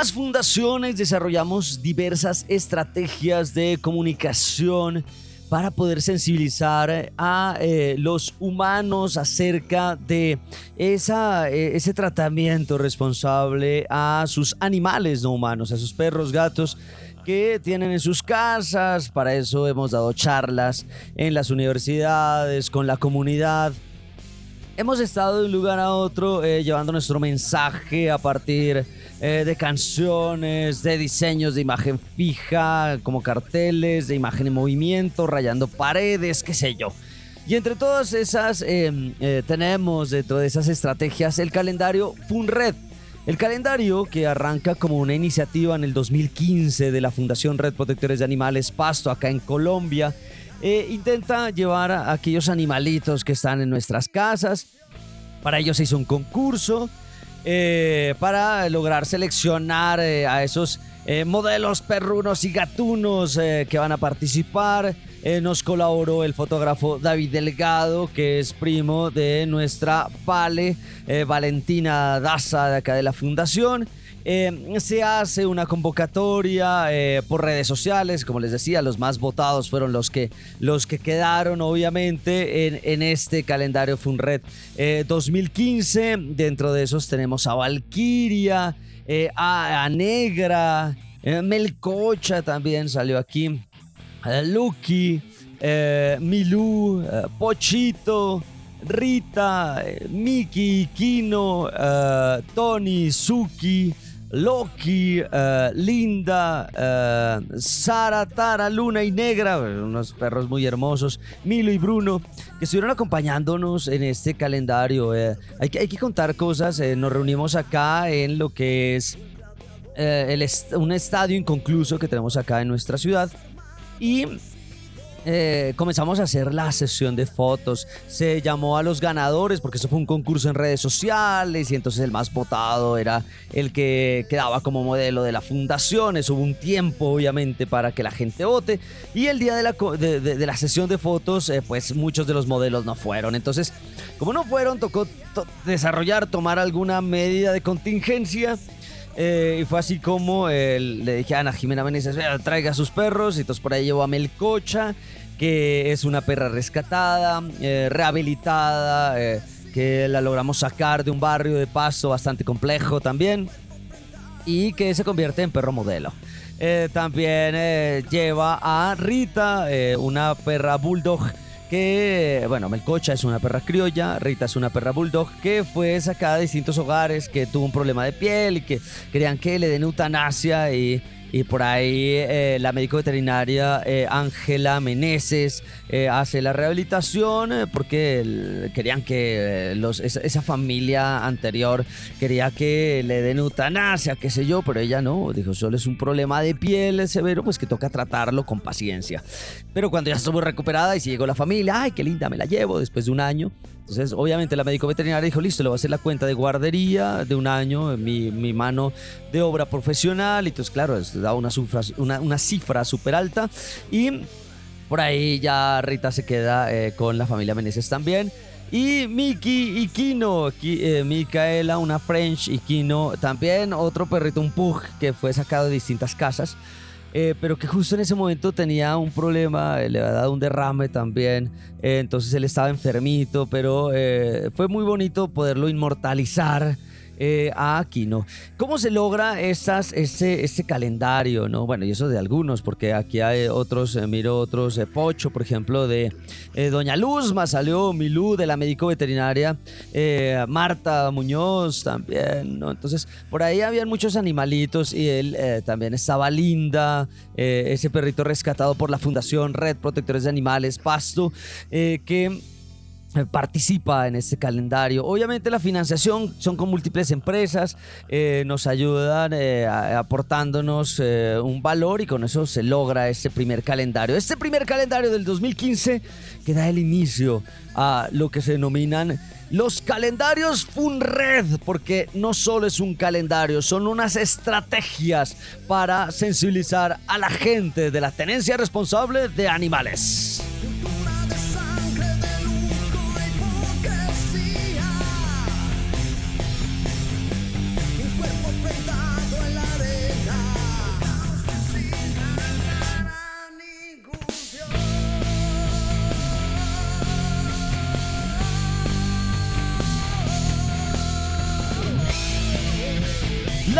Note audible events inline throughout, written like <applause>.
Las fundaciones desarrollamos diversas estrategias de comunicación para poder sensibilizar a eh, los humanos acerca de esa, eh, ese tratamiento responsable a sus animales no humanos, a sus perros, gatos que tienen en sus casas. Para eso hemos dado charlas en las universidades, con la comunidad. Hemos estado de un lugar a otro eh, llevando nuestro mensaje a partir eh, de canciones, de diseños de imagen fija, como carteles, de imagen en movimiento, rayando paredes, qué sé yo. Y entre todas esas eh, tenemos dentro de esas estrategias el calendario FunRed. El calendario que arranca como una iniciativa en el 2015 de la Fundación Red Protectores de Animales Pasto acá en Colombia. Eh, intenta llevar a aquellos animalitos que están en nuestras casas. Para ello se hizo un concurso eh, para lograr seleccionar eh, a esos modelos perrunos y gatunos que van a participar. nos colaboró el fotógrafo David Delgado, que es primo de nuestra Vale, Valentina Daza, de acá de la Fundación. Eh, se hace una convocatoria eh, por redes sociales, como les decía, los más votados fueron los que, los que quedaron obviamente en, este calendario FUNRED eh, 2015. Dentro de esos tenemos a Valkyria, a, a, Negra, Melcocha también salió aquí, Lucky, Milú, Pochito. Rita, Miki, Kino, Tony, Suki, Loki, eh, Linda, eh, Sara, Tara, Luna y Negra, unos perros muy hermosos, Milo y Bruno, que estuvieron acompañándonos en este calendario. Eh, hay, que, hay que contar cosas, nos reunimos acá en lo que es el un estadio inconcluso que tenemos acá en nuestra ciudad y eh, comenzamos a hacer la sesión de fotos. Se llamó a los ganadores porque eso fue un concurso en redes sociales y entonces el más votado era el que quedaba como modelo de la fundación. Eso hubo un tiempo, obviamente, para que la gente vote. Y el día de la, de, la sesión de fotos, eh, pues muchos de los modelos no fueron. Entonces, como no fueron, tocó desarrollar, tomar alguna medida de contingencia. Eh, y fue así como le dije a Ana Jimena Meneses, traiga sus perros. Y entonces por ahí llevó a Melcocha, que es una perra rescatada, eh, rehabilitada, eh, que la logramos sacar de un barrio de paso bastante complejo también. Y que se convierte en perro modelo. también lleva a Rita, una perra bulldog que, bueno, Melcocha es una perra criolla, Rita es una perra bulldog que fue sacada de distintos hogares, que tuvo un problema de piel y que querían que le den eutanasia y y por ahí eh, la médico veterinaria eh, Ángela Meneses eh, hace la rehabilitación porque querían que esa, familia anterior quería que le den eutanasia, qué sé yo, pero ella no, dijo, solo es un problema de piel severo, pues que toca tratarlo con paciencia. Pero cuando ya estuvo recuperada y si llegó la familia, ay, qué linda, me la llevo después de un año. Entonces, obviamente, la médico veterinaria dijo, listo, le voy a hacer la cuenta de guardería de un año, mi, mano de obra profesional. Y entonces, claro, da una, una, una cifra súper alta. Y por ahí ya Rita se queda eh, con la familia Meneses también. Y Miki y Kino, eh, Micaela, una French y Kino también, otro perrito, un pug que fue sacado de distintas casas. Eh, pero que justo en ese momento tenía un problema, eh, le había dado un derrame también, eh, entonces él estaba enfermito, pero fue muy bonito poderlo inmortalizar eh, a Aquino. ¿Cómo se logra ese, ese calendario? ¿no? Bueno, y eso de algunos, porque aquí hay otros, eh, miro otros, eh, Pocho, por ejemplo, de Doña Luzma, salió Milú de la médico veterinaria, Marta Muñoz también, ¿no? Entonces, por ahí habían muchos animalitos y él también estaba linda, ese perrito rescatado por la Fundación Red Protectores de Animales, Pasto, que eh, participa en este calendario. Obviamente la financiación son con múltiples empresas, eh, nos ayudan eh, aportándonos un valor y con eso se logra este primer calendario. Este primer calendario del 2015 que da el inicio a lo que se denominan los calendarios FUNRED, porque no solo es un calendario, son unas estrategias para sensibilizar a la gente de la tenencia responsable de animales.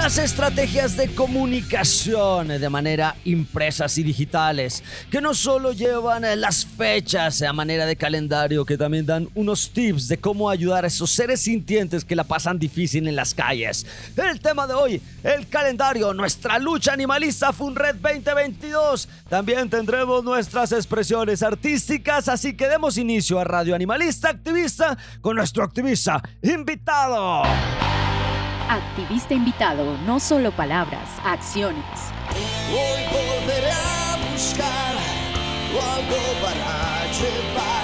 Las estrategias de comunicación de manera impresas y digitales, que no solo llevan las fechas a manera de calendario, que también dan unos tips de cómo ayudar a esos seres sintientes que la pasan difícil en las calles. El tema de hoy, el calendario, nuestra lucha animalista FUNRED 2022. También tendremos nuestras expresiones artísticas, así que demos inicio a Radio Animalista Activista con nuestro activista invitado. Activista invitado, no solo palabras, acciones. Hoy volveré a buscar algo para llevar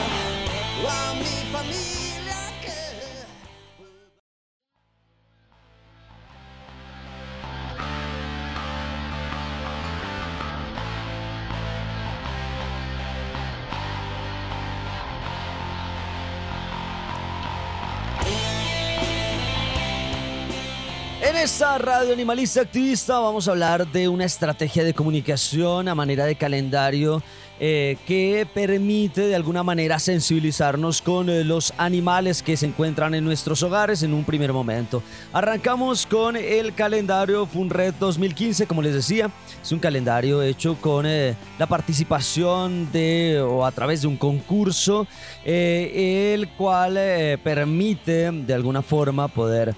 En radio animalista activista vamos a hablar de una estrategia de comunicación a manera de calendario eh, que permite de alguna manera sensibilizarnos con eh, los animales que se encuentran en nuestros hogares en un primer momento. Arrancamos con el calendario FUNRED 2015, como les decía, es un calendario hecho con eh, la participación de o a través de un concurso, el cual permite de alguna forma poder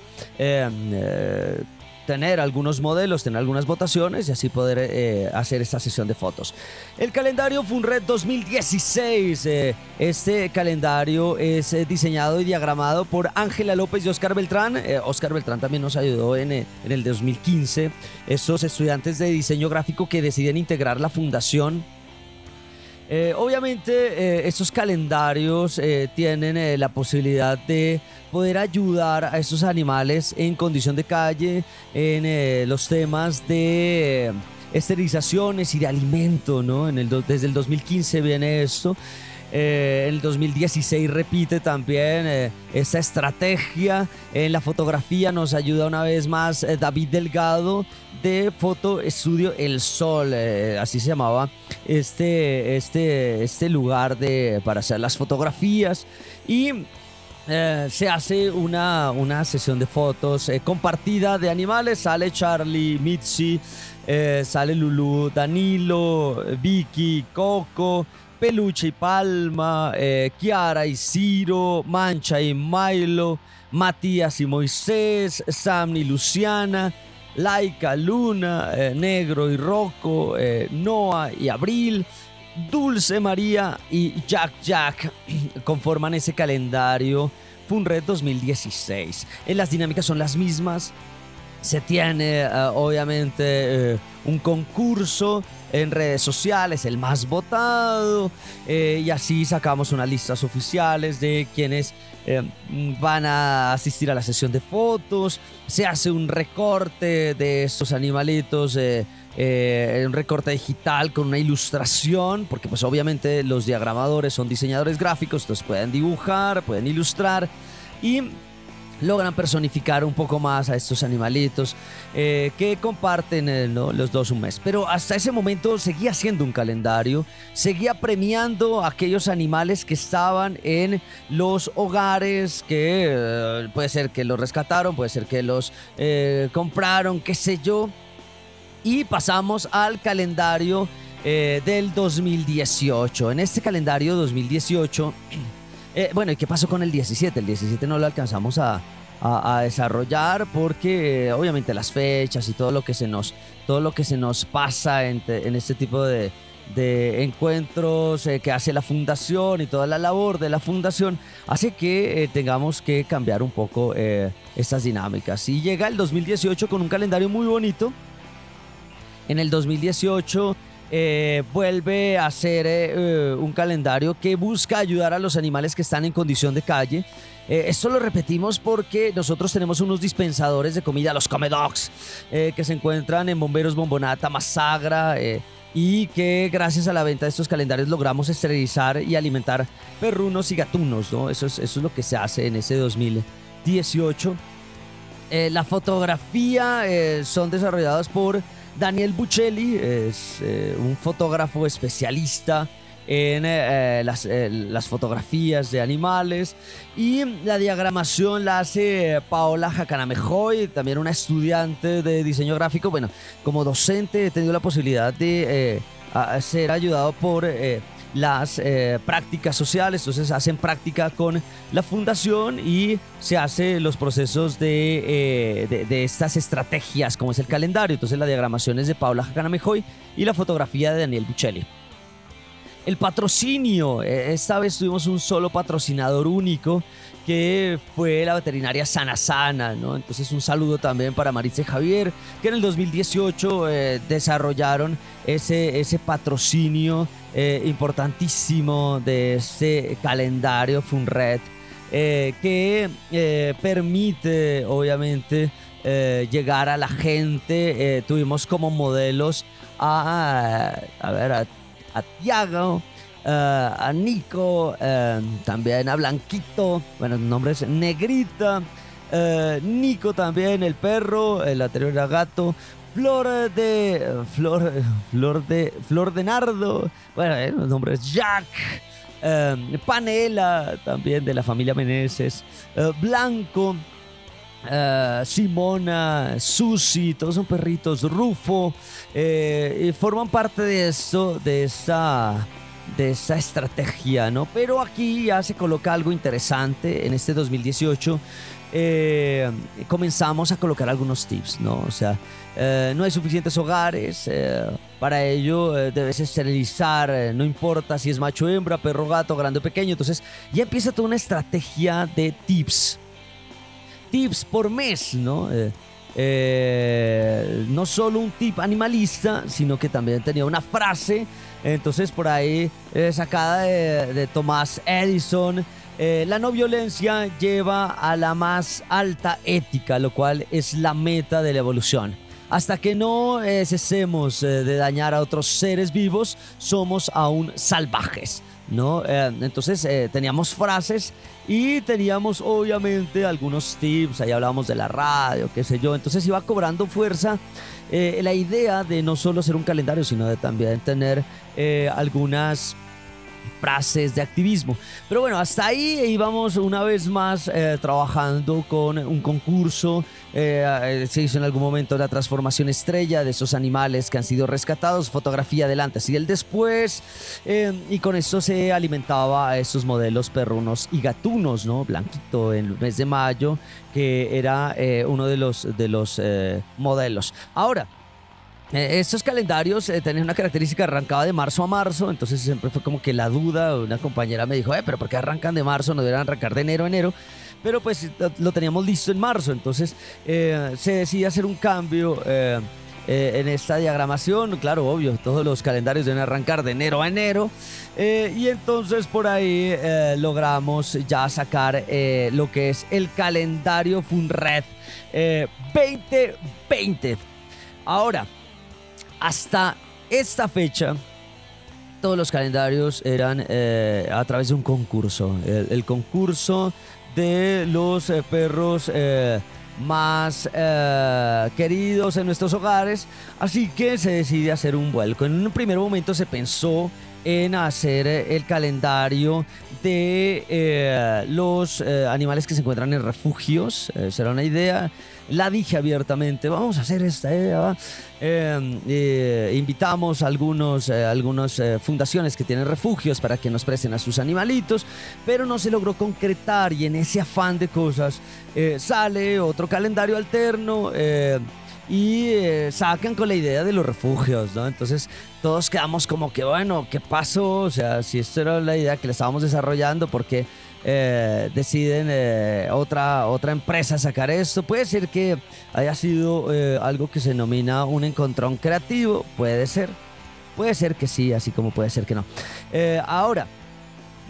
tener algunos modelos, tener algunas votaciones y así poder eh, hacer esta sesión de fotos. El calendario FUNRED 2016. eh, este calendario es eh, diseñado y diagramado por Ángela López y Oscar Beltrán. Oscar Beltrán también nos ayudó en, el 2015. Estos estudiantes de diseño gráfico que deciden integrar la fundación eh, obviamente eh, estos calendarios eh, tienen la posibilidad de poder ayudar a estos animales en condición de calle en los temas de esterilizaciones y de alimento, ¿no? Desde el 2015 viene esto. Eh, el 2016 repite también eh, esta estrategia. En la fotografía nos ayuda una vez más David Delgado de Foto Estudio El Sol, eh, así se llamaba este, este, este lugar de, para hacer las fotografías. Y eh, se hace una, una sesión de fotos eh, compartida de animales. Sale Charlie, Mitzi, sale Lulu, Danilo, Vicky, Coco, Peluche y Palma, Kiara y Ciro, Mancha y Milo, Matías y Moisés, Sam y Luciana. Laika, Luna, eh, Negro y Rocco, eh, Noah y Abril, Dulce María y Jack Jack <clears throat> conforman ese calendario FUNRED 2016. En las dinámicas son las mismas. Se tiene eh, obviamente eh, un concurso en redes sociales, el más votado, eh, y así sacamos unas listas oficiales de quienes van a asistir a la sesión de fotos. Se hace un recorte de estos animalitos. un recorte digital con una ilustración, porque pues obviamente los diagramadores son diseñadores gráficos, entonces pueden dibujar, pueden ilustrar y logran personificar un poco más a estos animalitos eh, que comparten eh, los dos un mes. Pero hasta ese momento seguía siendo un calendario, seguía premiando a aquellos animales que estaban en los hogares, que eh, puede ser que los rescataron, puede ser que los compraron, qué sé yo. Y pasamos al calendario del 2018. En este calendario 2018, <clears throat> eh, bueno, ¿y qué pasó con el 17? El 17 no lo alcanzamos a, desarrollar porque obviamente las fechas y todo lo que se nos, todo lo que se nos pasa en, te- en este tipo de, encuentros eh, que hace la fundación y toda la labor de la fundación hace que eh, tengamos que cambiar un poco estas dinámicas. Y llega el 2018 con un calendario muy bonito. En el 2018 eh, vuelve a ser eh, eh, un calendario que busca ayudar a los animales que están en condición de calle. Esto lo repetimos porque nosotros tenemos unos dispensadores de comida, los Comedogs, que se encuentran en Bomberos Bombonata, Masagra, y que gracias a la venta de estos calendarios logramos esterilizar y alimentar perrunos y gatunos. ¿no? Eso, es, eso es lo que se hace en ese 2018. Eh, la fotografía son desarrolladas por Daniel Buccelli, es eh, un fotógrafo especialista en eh, eh, las, las fotografías de animales y la diagramación la hace Paola Jacanamejoy, también una estudiante de diseño gráfico. Bueno, como docente he tenido la posibilidad de ser ayudado por las eh, prácticas sociales, entonces hacen práctica con la fundación y se hace los procesos de, eh, de, estas estrategias, como es el calendario. Entonces la diagramación es de Paula Jacanamejoy y la fotografía de Daniel Buccelli. El patrocinio, eh, esta vez tuvimos un solo patrocinador único que fue la veterinaria Sana Sana. Entonces un saludo también para Maritza y Javier, que en el 2018 eh, desarrollaron ese, ese patrocinio eh, importantísimo de ese calendario FUNRED, eh, que permite obviamente llegar a la gente. Tuvimos como modelos a, a ver, a, a Tiago, eh, a Nico, eh, también a Blanquito, bueno, el nombre es Negrita, eh, Nico también, el perro, el anterior era gato, Flor de. Flor, Flor de. Flor de Nardo. Bueno, los nombres Jack. Panela, también de la familia Meneses. Blanco. Eh, Simona, Susi, todos son perritos, Rufo, eh, forman parte de esto, de esta, de esa estrategia, ¿no? Pero aquí ya se coloca algo interesante en este 2018. eh, comenzamos a colocar algunos tips, ¿no? O sea, no hay suficientes hogares, para ello debes esterilizar, no importa si es macho hembra, perro, gato, grande o pequeño, entonces ya empieza toda una estrategia de tips, tips por mes, ¿no? Eh, eh, no solo un tip animalista, sino que también tenía una frase, entonces por ahí eh, sacada de, de Thomas Edison. la no violencia lleva a la más alta ética, lo cual es la meta de la evolución. Hasta que no cesemos de dañar a otros seres vivos, somos aún salvajes, ¿no? Eh, entonces eh, teníamos frases y teníamos obviamente algunos tips, ahí hablábamos de la radio, qué sé yo, entonces iba cobrando fuerza eh, la idea de no solo ser un calendario, sino de también tener eh, algunas frases de activismo. Pero bueno, hasta ahí íbamos una vez más eh, trabajando con un concurso. Eh, eh, se hizo en algún momento la transformación estrella de esos animales que han sido rescatados, fotografía del antes y del después. eh, y con esto se alimentaba a esos modelos perrunos y gatunos, ¿no? Blanquito en el mes de mayo, que era uno de los, de los modelos. Ahora, estos calendarios eh, tenían una característica arrancaba de marzo a marzo, entonces siempre fue como que la duda, una compañera me dijo, eh, pero ¿por qué arrancan de marzo? No deberían arrancar de enero a enero, pero pues lo- teníamos listo en marzo, entonces eh, se decidió hacer un cambio eh, eh, en esta diagramación, claro, obvio, todos los calendarios deben arrancar de enero a enero, eh, y entonces por ahí eh, logramos ya sacar eh, lo que es el calendario Funred eh, 2020. Ahora, hasta esta fecha, todos los calendarios eran eh, a través de un concurso. El, concurso de los eh, perros eh, más queridos en nuestros hogares. Así que se decide hacer un vuelco. En un primer momento se pensó en hacer el calendario de los animales que se encuentran en refugios. Será una idea. La dije abiertamente, vamos a hacer esta idea. ¿va? Eh, eh, invitamos a algunos, eh, algunas eh, fundaciones que tienen refugios para que nos presten a sus animalitos, pero no se logró concretar y en ese afán de cosas eh, sale otro calendario alterno. eh, y eh, sacan con la idea de los refugios, ¿no? Entonces todos quedamos como que, bueno, ¿qué pasó? O sea, si esto era la idea que le estábamos desarrollando, ¿por qué eh, deciden eh, otra, otra empresa sacar esto? Puede ser que haya sido eh, algo que se denomina un encontrón creativo, puede ser. Puede ser que sí, así como puede ser que no. Ahora,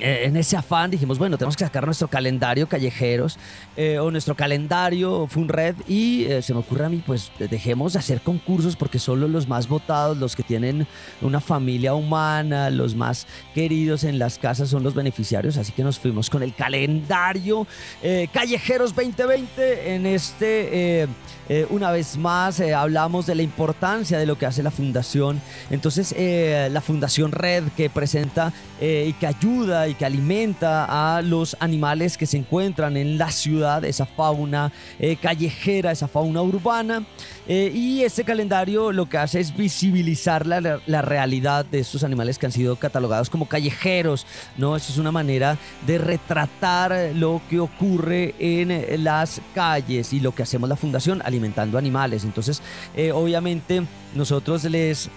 en ese afán dijimos, bueno, tenemos que sacar nuestro calendario callejeros eh, o nuestro calendario Funred y eh, se me ocurre a mí, pues dejemos de hacer concursos porque solo los más votados, los que tienen una familia humana, los más queridos en las casas son los beneficiarios, así que nos fuimos con el calendario eh, Callejeros 2020 en este... eh, eh, una vez más eh, hablamos de la importancia de lo que hace la fundación. Entonces, eh, la Fundación Red que presenta eh, y que ayuda y que alimenta a los animales que se encuentran en la ciudad, esa fauna eh, callejera, esa fauna urbana. Eh, y este calendario lo que hace es visibilizar la, la realidad de estos animales que han sido catalogados como callejeros. ¿no? Eso es una manera de retratar lo que ocurre en las calles y lo que hacemos la fundación alimentando animales. Entonces, eh, obviamente, nosotros les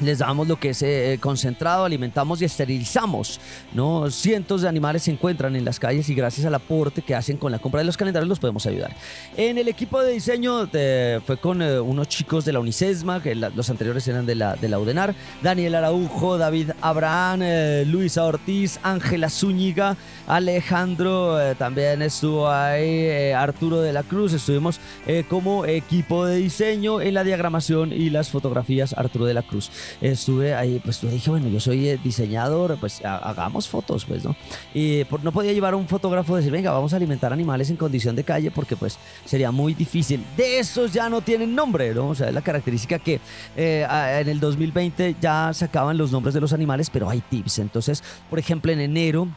les damos lo que es eh, concentrado, alimentamos y esterilizamos, ¿no? Cientos de animales se encuentran en las calles y gracias al aporte que hacen con la compra de los calendarios los podemos ayudar. En el equipo de diseño de- fue con eh, unos chicos de la Unicesma, que los anteriores eran de la, de la UDENAR, Daniel Araujo, David Abraham, eh, Luisa Ortiz, Ángela Zúñiga, Alejandro, eh, también estuvo ahí, eh, Arturo de la Cruz, estuvimos eh, como equipo de diseño en la diagramación y las fotografías Arturo de la Cruz estuve ahí, pues yo dije, bueno, yo soy eh, diseñador, pues ha- hagamos fotos, pues, ¿no? Y por- no podía llevar a un fotógrafo y decir, venga, vamos a alimentar animales en condición de calle, porque pues sería muy difícil. De esos ya no tienen nombre, ¿no? O sea, es la característica que eh, a- en el 2020 ya sacaban los nombres de los animales, pero hay tips. Entonces, por ejemplo, en enero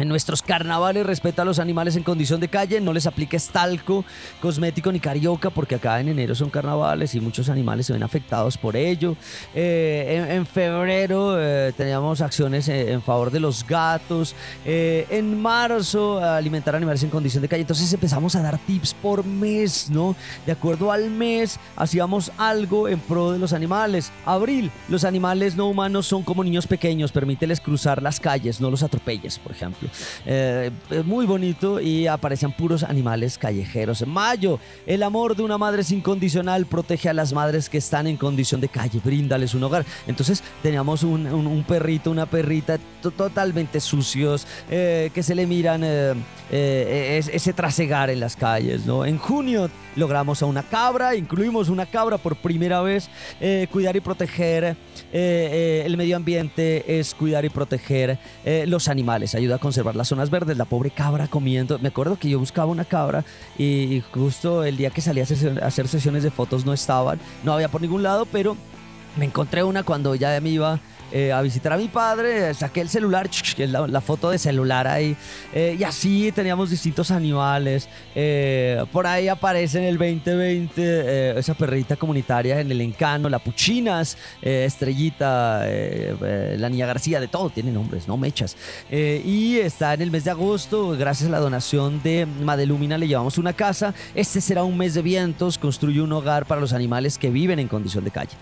en nuestros carnavales respeta a los animales en condición de calle, no les aplica estalco, cosmético ni carioca, porque acá en enero son carnavales y muchos animales se ven afectados por ello. Eh, en, febrero eh, teníamos acciones en, favor de los gatos. Eh, en marzo, alimentar animales en condición de calle. Entonces empezamos a dar tips por mes, ¿no? De acuerdo al mes, hacíamos algo en pro de los animales. Abril, los animales no humanos son como niños pequeños, permíteles cruzar las calles, no los atropelles, por ejemplo. Eh, muy bonito y aparecían puros animales callejeros. En mayo, el amor de una madre es incondicional, protege a las madres que están en condición de calle, bríndales un hogar. Entonces teníamos un, perrito, una perrita totalmente sucios, eh, que se le miran eh, ese trasegar en las calles. ¿no? En junio logramos a una cabra, incluimos una cabra por primera vez. cuidar y proteger el medio ambiente es cuidar y proteger los animales, ayuda a conservar las zonas verdes, la pobre cabra comiendo. Me acuerdo que yo buscaba una cabra y justo el día que salí a hacer sesiones de fotos no estaban, no había por ningún lado, pero me encontré una cuando ya me iba eh, a visitar a mi padre, saqué el celular, la, foto de celular ahí, eh, y así teníamos distintos animales. Eh, por ahí aparece en el 2020 esa perrita comunitaria en el Encano, la Puchinas, Estrellita, la Niña García, de todo, tiene nombres, no mechas. y está en el mes de agosto, gracias a la donación de Madelumina, le llevamos una casa. Este será un mes de vientos, construye un hogar para los animales que viven en condición de calle.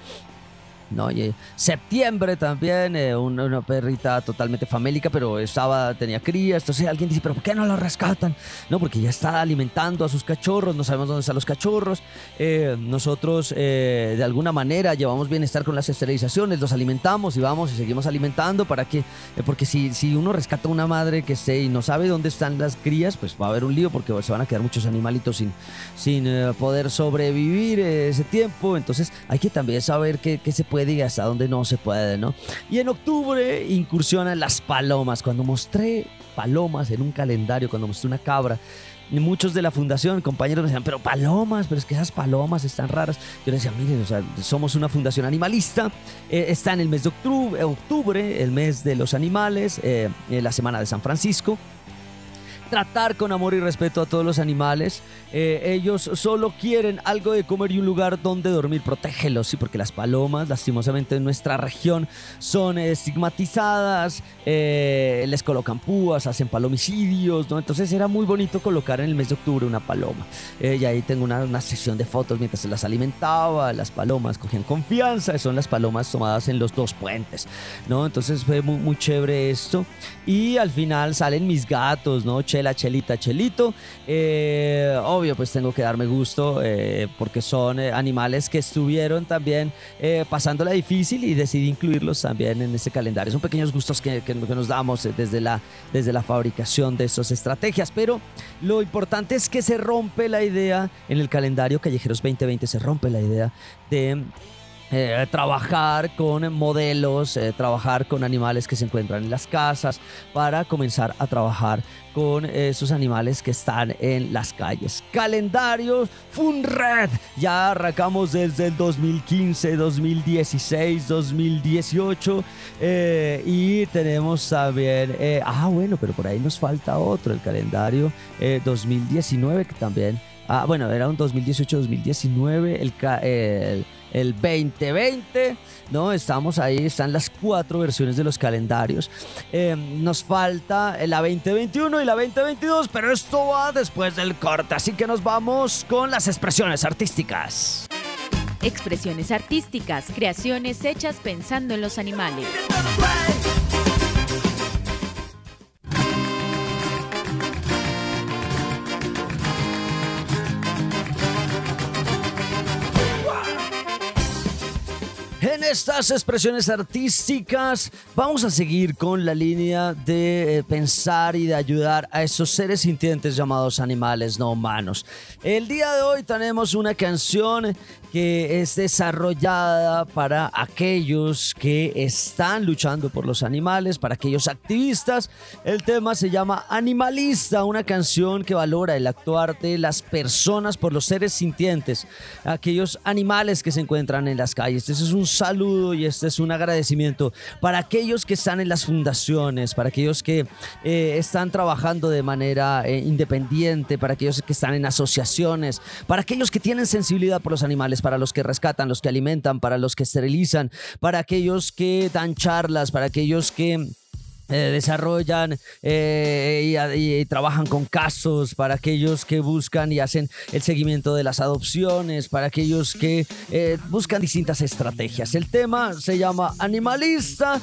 ¿No? Y septiembre también, eh, una, perrita totalmente famélica, pero estaba, tenía crías. Entonces alguien dice, ¿pero por qué no la rescatan? No, porque ya está alimentando a sus cachorros, no sabemos dónde están los cachorros. Eh, nosotros, eh, de alguna manera, llevamos bienestar con las esterilizaciones, los alimentamos y vamos y seguimos alimentando para que, porque si, si uno rescata a una madre que esté y no sabe dónde están las crías, pues va a haber un lío porque se van a quedar muchos animalitos sin, sin poder sobrevivir ese tiempo. Entonces hay que también saber qué, qué se puede puede y hasta donde no se puede, ¿no? Y en octubre incursionan las palomas. Cuando mostré palomas en un calendario, cuando mostré una cabra, muchos de la fundación, compañeros me decían, pero palomas, pero es que esas palomas están raras. Yo les decía, miren, o sea, somos una fundación animalista, eh, está en el mes de octubre, octubre, el mes de los animales, eh, la semana de San Francisco tratar con amor y respeto a todos los animales. Eh, ellos solo quieren algo de comer y un lugar donde dormir. Protégelos, sí, porque las palomas, lastimosamente en nuestra región, son estigmatizadas, eh, les colocan púas, hacen palomicidios, ¿no? Entonces era muy bonito colocar en el mes de octubre una paloma. Eh, y ahí tengo una, una, sesión de fotos mientras se las alimentaba. Las palomas cogían confianza, son las palomas tomadas en los dos puentes, ¿no? Entonces fue muy, muy chévere esto. Y al final salen mis gatos, ¿no? Chela, Chelita, Chelito. Eh, obvio, pues tengo que darme gusto eh, porque son eh, animales que estuvieron también pasándola difícil y decidí incluirlos también en ese calendario. Son pequeños gustos que, que, nos damos desde la, desde la fabricación de esas estrategias, pero lo importante es que se rompe la idea en el calendario Callejeros 2020, se rompe la idea de eh, trabajar con modelos, eh, trabajar con animales que se encuentran en las casas, para comenzar a trabajar con esos animales que están en las calles. Calendario FUNRED. Ya arrancamos desde el 2015, 2016, 2018 y tenemos también, eh, ah bueno, pero por ahí nos falta otro, el calendario 2019 que también, ah bueno, era un 2018-2019, el, el el 2020, ¿no? Estamos ahí, están las cuatro versiones de los calendarios. Eh, nos falta la 2021 y la 2022, pero esto va después del corte, así que nos vamos con las expresiones artísticas. Expresiones artísticas, creaciones hechas pensando en los animales. En estas expresiones artísticas vamos a seguir con la línea de eh, pensar y de ayudar a esos seres sintientes llamados animales no humanos. El día de hoy tenemos una canción que es desarrollada para aquellos que están luchando por los animales, para aquellos activistas. El tema se llama Animalista, una canción que valora el actuar de las personas por los seres sintientes, aquellos animales que se encuentran en las calles. Este es un saludo y este es un agradecimiento para aquellos que están en las fundaciones, para aquellos que eh, están trabajando de manera eh, independiente, para aquellos que están en asociaciones, para aquellos que tienen sensibilidad por los animales, para los que rescatan, los que alimentan, para los que esterilizan, para aquellos que dan charlas, para aquellos que eh, desarrollan eh, y, trabajan con casos para aquellos que buscan y hacen el seguimiento de las adopciones, para aquellos que eh, buscan distintas estrategias. El tema se llama Animalista,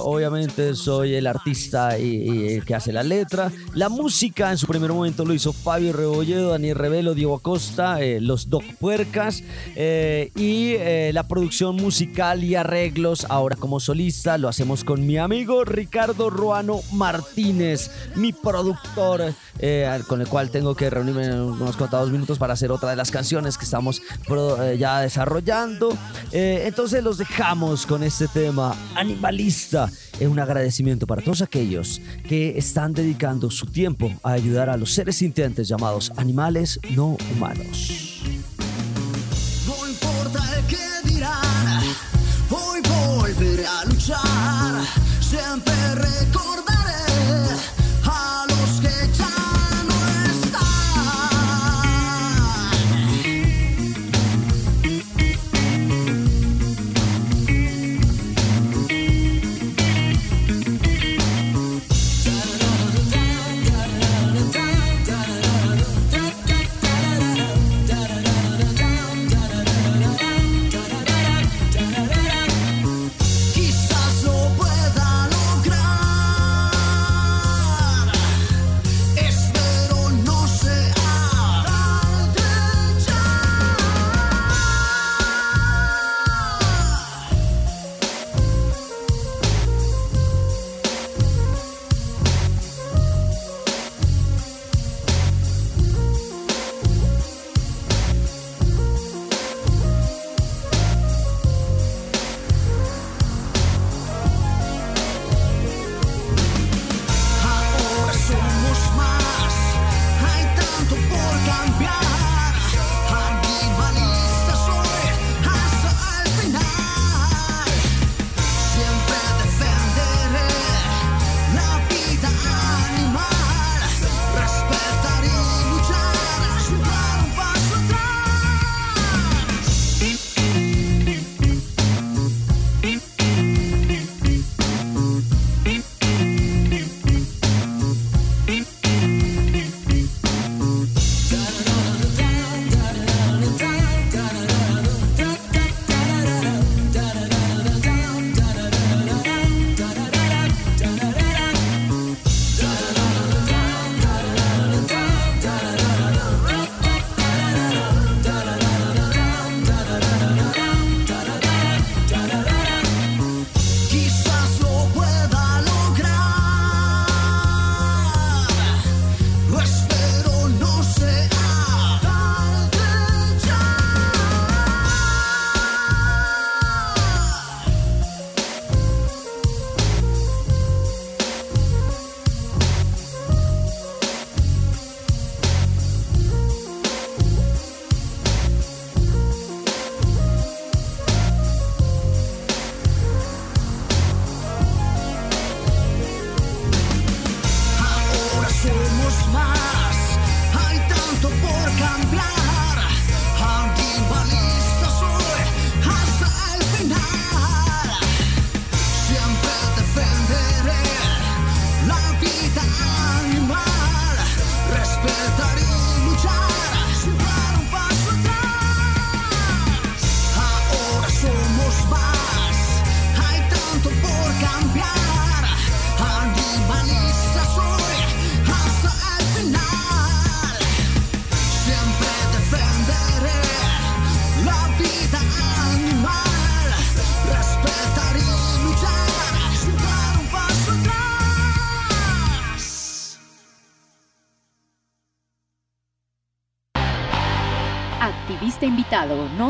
obviamente soy el artista y, que hace la letra. La música en su primer momento lo hizo Fabio Rebolledo, Daniel Revelo, Diego Acosta, los Doc Puercas y la producción musical y arreglos ahora como solista lo hacemos con mi amigo Ricardo Ricardo Ruano Martínez, mi productor, eh, con el cual tengo que reunirme en unos contados minutos para hacer otra de las canciones que estamos eh, ya desarrollando. Eh, entonces los dejamos con este tema animalista. Es un agradecimiento para todos aquellos que están dedicando su tiempo a ayudar a los seres sintientes llamados animales no humanos. No importa el que dirán, hoy volveré a luchar siempre recordaré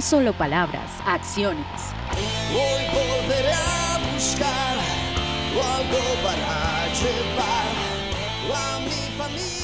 solo palabras, acciones. Hoy volveré a buscar algo para llevar a mi familia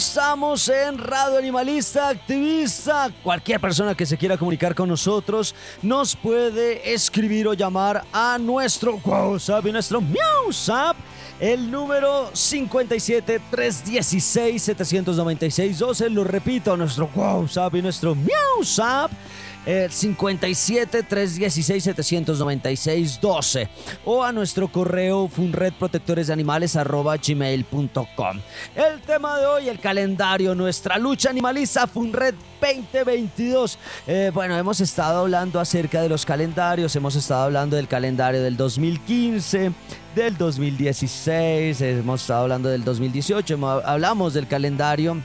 Estamos en Radio Animalista Activista. Cualquier persona que se quiera comunicar con nosotros nos puede escribir o llamar a nuestro WhatsApp y nuestro MiauSap. El número 57 316 796 12. Lo repito, nuestro WhatsApp y nuestro MiauSap. El 57 316 796 12 o a nuestro correo funredprotectoresdeanimales arroba gmail.com. El tema de hoy, el calendario, nuestra lucha animalista Funred 2022. Eh, bueno, hemos estado hablando acerca de los calendarios, hemos estado hablando del calendario del 2015, del 2016, hemos estado hablando del 2018, hemos- hablamos del calendario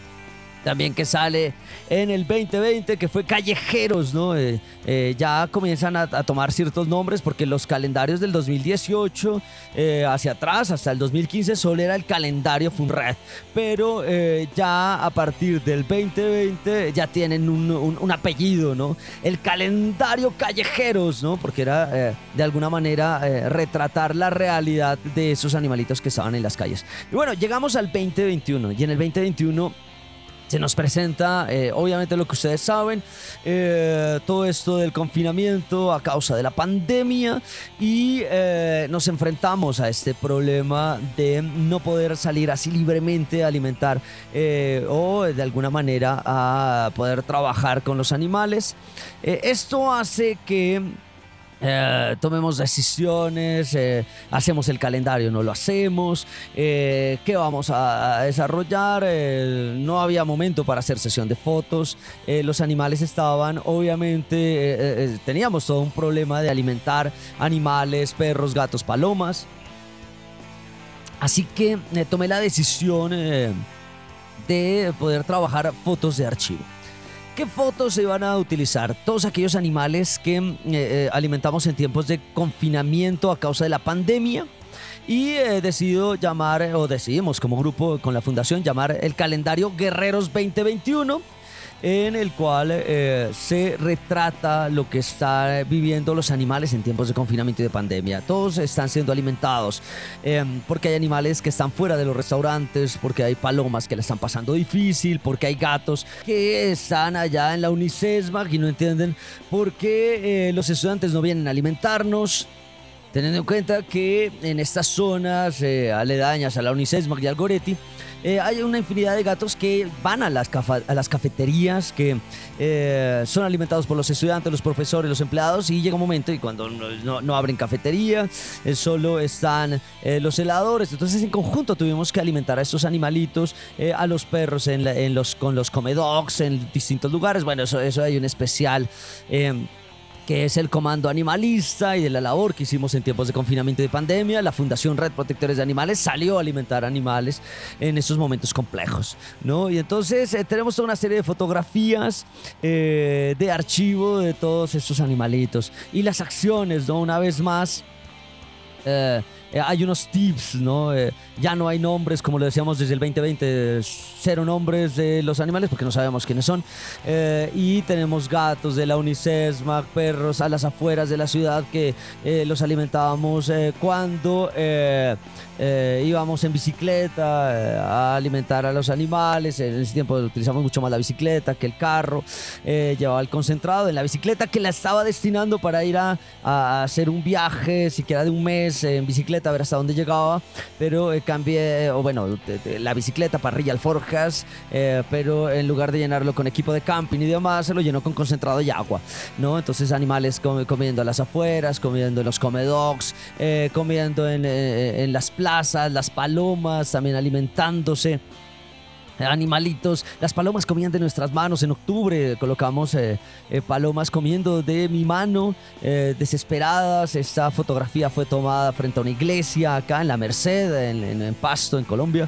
también que sale en el 2020, que fue Callejeros, ¿no? Eh, eh, ya comienzan a, tomar ciertos nombres porque los calendarios del 2018 eh, hacia atrás, hasta el 2015, solo era el calendario Funred. Pero ya a partir del 2020 ya tienen un, un- un apellido, ¿no? El calendario Callejeros, ¿no? Porque era de alguna manera retratar la realidad de esos animalitos que estaban en las calles. Y bueno, llegamos al 2021 y en el 2021 se nos presenta, eh, obviamente lo que ustedes saben, eh, todo esto del confinamiento a causa de la pandemia y eh, nos enfrentamos a este problema de no poder salir así libremente a alimentar o de alguna manera a poder trabajar con los animales. Esto hace que eh, tomemos decisiones, eh, hacemos el calendario, no lo hacemos, eh, qué vamos a, desarrollar, no había momento para hacer sesión de fotos, los animales estaban, obviamente, teníamos todo un problema de alimentar animales, perros, gatos, palomas, así que tomé la decisión de poder trabajar fotos de archivo. ¿Qué fotos se van a utilizar? Todos aquellos animales que eh, eh, alimentamos en tiempos de confinamiento a causa de la pandemia. Y he decidido llamar, eh, o decidimos como grupo con la fundación llamar el calendario Guerreros 2021, en el cual eh, se retrata lo que están viviendo los animales en tiempos de confinamiento y de pandemia. Todos están siendo alimentados eh, porque hay animales que están fuera de los restaurantes, porque hay palomas que la están pasando difícil, porque hay gatos que están allá en la Unicesmac y no entienden por qué eh, los estudiantes no vienen a alimentarnos. Teniendo en cuenta que en estas zonas eh, aledañas a la Unicesmac y al Goretti, eh, hay una infinidad de gatos que van a las, cafeterías, que eh, son alimentados por los estudiantes, los profesores, los empleados, y llega un momento y cuando no, abren cafetería, solo están los heladores. Entonces, en conjunto tuvimos que alimentar a estos animalitos, a los perros con los comedogs en distintos lugares. Bueno, eso hay un especial. Que es el Comando Animalista y de la labor que hicimos en tiempos de confinamiento y de pandemia. La Fundación Red Protectores de Animales salió a alimentar animales en esos momentos complejos, ¿no? Y entonces eh, tenemos toda una serie de fotografías eh, de archivo de todos estos animalitos y las acciones, ¿no? Una vez más. eh, hay unos tips, ¿no? Ya no hay nombres, como lo decíamos desde el 2020, cero nombres de los animales porque no sabemos quiénes son. Eh, y tenemos gatos de la Unicesmac, perros a las afueras de la ciudad que eh, los alimentábamos eh, cuando íbamos en bicicleta a alimentar a los animales. En ese tiempo utilizamos mucho más la bicicleta que el carro. Llevaba el concentrado en la bicicleta que la estaba destinando para ir a, hacer un viaje, siquiera de un mes en bicicleta, a ver hasta dónde llegaba. Pero cambié, o bueno, la bicicleta parrilla alforjas, eh, pero en lugar de llenarlo con equipo de camping y demás, se lo llenó con concentrado y agua, ¿no? Entonces animales com- comiendo a las afueras, comiendo en los comedogs, eh, comiendo en, eh, en las plazas, las palomas también alimentándose. Animalitos. Las palomas comían de nuestras manos. En octubre colocamos eh, eh, palomas comiendo de mi mano, eh, desesperadas. Esta fotografía fue tomada frente a una iglesia acá en La Merced, en, Pasto, en Colombia,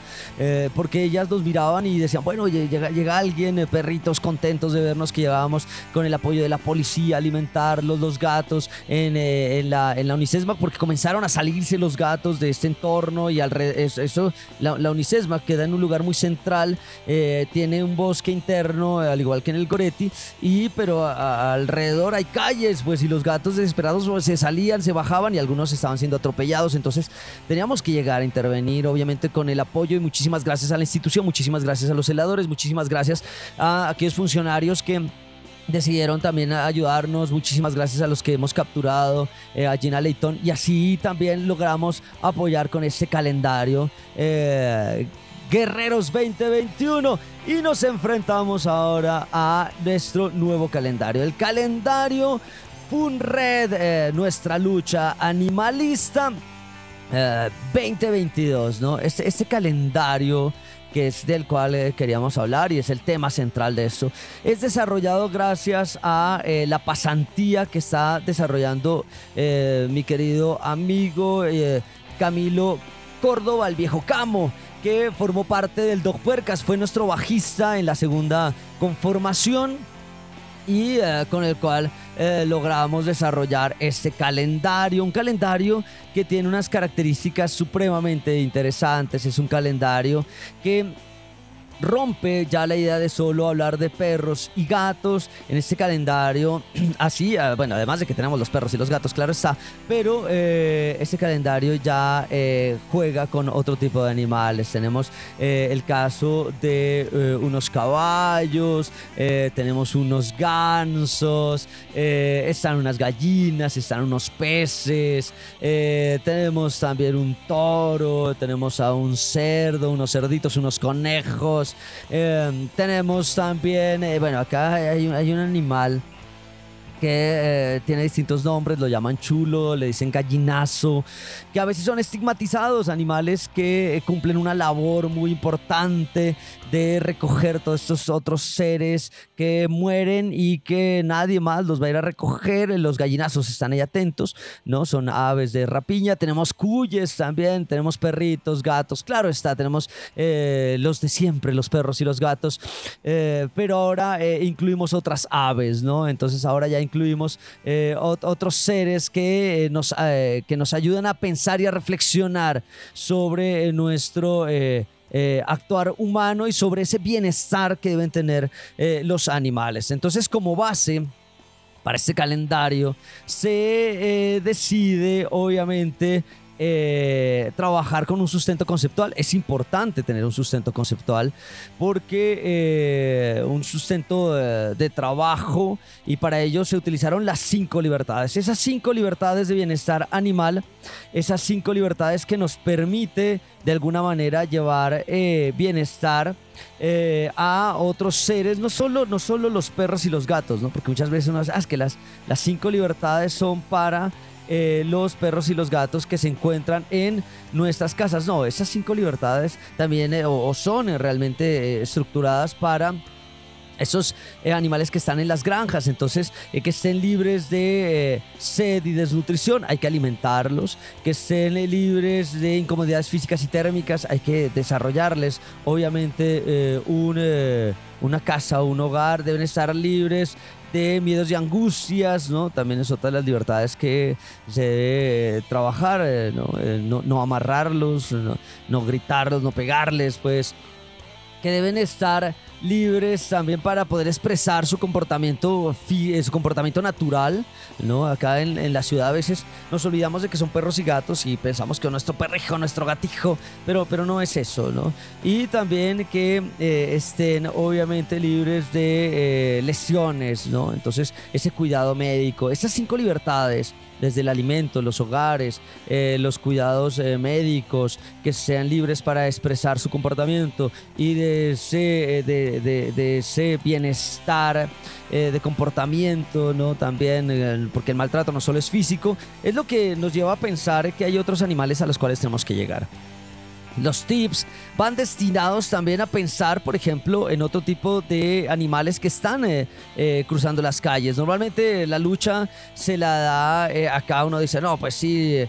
porque ellas nos miraban y decían, bueno, llega, llega alguien, perritos contentos de vernos que llegábamos con el apoyo de la policía alimentarlos, los gatos en, la, en Unicesma, porque comenzaron a salirse los gatos de este entorno y alrededor, eso, la, la Unicesma queda en un lugar muy central eh, tiene un bosque interno, al igual que en el Goretti, y pero alrededor hay calles, pues, y los gatos desesperados pues, se salían, se bajaban y algunos estaban siendo atropellados, entonces teníamos que llegar a intervenir, obviamente con el apoyo y muchísimas gracias a la institución, muchísimas gracias a los celadores, muchísimas gracias a aquellos funcionarios que decidieron también ayudarnos. Muchísimas gracias a los que hemos capturado, eh, a Gina Leighton. Y así también logramos apoyar con este calendario. Eh, Guerreros 2021 y nos enfrentamos ahora a nuestro nuevo calendario. El calendario FUNRED, eh, nuestra lucha animalista 2022, eh, ¿no? Este, este, calendario que es del cual eh, queríamos hablar y es el tema central de esto, es desarrollado gracias a la pasantía que está desarrollando mi querido amigo Camilo Córdoba, el viejo Camo que formó parte del Dog Puercas, fue nuestro bajista en la segunda conformación y eh, con el cual eh, logramos desarrollar este calendario, un calendario que tiene unas características supremamente interesantes, es un calendario que rompe ya la idea de solo hablar de perros y gatos en este calendario. <clears throat> Así, ah, bueno, además de que tenemos los perros y los gatos, claro está, pero eh, este calendario ya eh, juega con otro tipo de animales. Tenemos eh, el caso de unos caballos, tenemos unos gansos, están unas gallinas, están unos peces, tenemos también un toro, tenemos a un cerdo, unos cerditos, unos conejos Em, tenemos también, eh, bueno, acá hay, hay un animal que eh, tiene distintos nombres, lo llaman chulo, le dicen gallinazo, que a veces son estigmatizados, animales que eh, cumplen una labor muy importante de recoger todos estos otros seres que mueren y que nadie más los va a ir a recoger. Los gallinazos están ahí atentos, ¿no? Son aves de rapiña, tenemos cuyes también, tenemos perritos, gatos, claro está, tenemos eh, los de siempre, los perros y los gatos, pero ahora incluimos otras aves, ¿no? Entonces ahora ya incluimos eh, otros seres que, eh, nos, eh, que nos ayudan a pensar y a reflexionar sobre nuestro... actuar humano y sobre ese bienestar que deben tener los animales. Entonces, como base para este calendario, se decide, obviamente, eh, trabajar con un sustento conceptual. Es importante tener un sustento conceptual porque eh, un sustento de, trabajo y para ello se utilizaron las cinco libertades. Esas cinco libertades de bienestar animal, esas cinco libertades que nos permite de alguna manera llevar eh, bienestar a otros seres, no solo, no solo los perros y los gatos, ¿no? porque muchas veces uno dice, ah, que las, las cinco libertades son para eh, los perros y los gatos que se encuentran en nuestras casas. No, esas cinco libertades también eh, o, son eh, realmente estructuradas para esos animales que están en las granjas, entonces que estén libres de sed y desnutrición, hay que alimentarlos, que estén libres de incomodidades físicas y térmicas, hay que desarrollarles, obviamente una casa un hogar deben estar libres de miedos y angustias, ¿no? También es otra de las libertades que se debe trabajar, eh, eh, ¿no? no, amarrarlos, no, no gritarlos, no pegarles, pues, que deben estar libres también para poder expresar su comportamiento, eh, su comportamiento natural, ¿no? Acá en, la ciudad a veces nos olvidamos de que son perros y gatos y pensamos que nuestro perrijo, nuestro gatijo, pero, pero no es eso, ¿no? Y también que eh, estén obviamente libres de eh, lesiones, ¿no? Entonces, ese cuidado médico, esas cinco libertades desde el alimento, los hogares, eh, los cuidados eh, médicos, que sean libres para expresar su comportamiento y de ese, de, de, bienestar eh, de comportamiento, ¿no? También, porque el maltrato no solo es físico, es lo que nos lleva a pensar que hay otros animales a los cuales tenemos que llegar. Los tips van destinados también a pensar, por ejemplo, en otro tipo de animales que están eh, eh, cruzando las calles. Normalmente la lucha se la da eh, a cada uno dice, no, pues sí,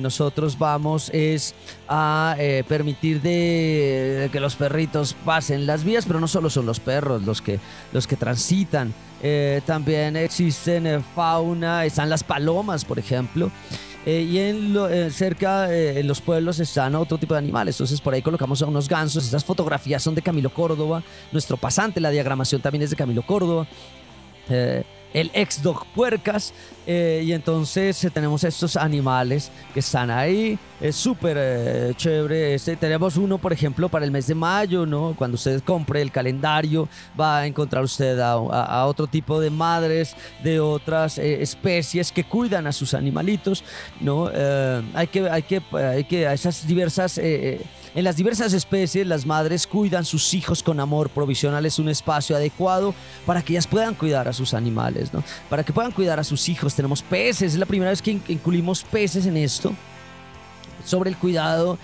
nosotros vamos es a permitir de, que los perritos pasen las vías, pero no solo son los perros los que, los que transitan. También existen fauna, están las palomas, por ejemplo. Eh, y en lo- eh, cerca eh, en los pueblos están otro tipo de animales. Entonces por ahí colocamos a unos gansos. Estas fotografías son de Camilo Córdoba. Nuestro pasante, la diagramación también es de Camilo Córdoba. Eh, el ex dog puercas. eh, y entonces eh, tenemos estos animales que están ahí. Es súper eh, chévere. Este, tenemos uno, por ejemplo, para el mes de mayo, ¿no? Cuando usted compre el calendario, va a encontrar usted a, a- a otro tipo de madres de otras eh, especies que cuidan a sus animalitos, ¿no? Eh, hay que, hay que, hay que, a esas diversas. En las diversas especies, las madres cuidan sus hijos con amor, provisionales un espacio adecuado para que ellas puedan cuidar a sus animales, ¿no? Para que puedan cuidar a sus hijos. Tenemos peces, es la primera vez que in- incluimos peces en esto, sobre el cuidado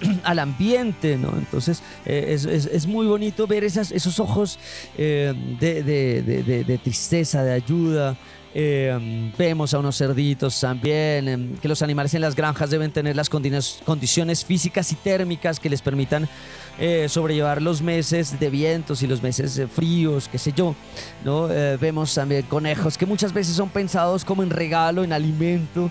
<clears throat> al ambiente, ¿no? Entonces eh, es, muy bonito ver esas, esos ojos eh, de tristeza, de ayuda. Eh, vemos a unos cerditos también, em, que los animales en las granjas deben tener las condiciones, físicas y térmicas que les permitan eh, sobrellevar los meses de vientos y los meses fríos, qué sé yo. ¿no? Eh, vemos también conejos que muchas veces son pensados como en regalo, en alimento,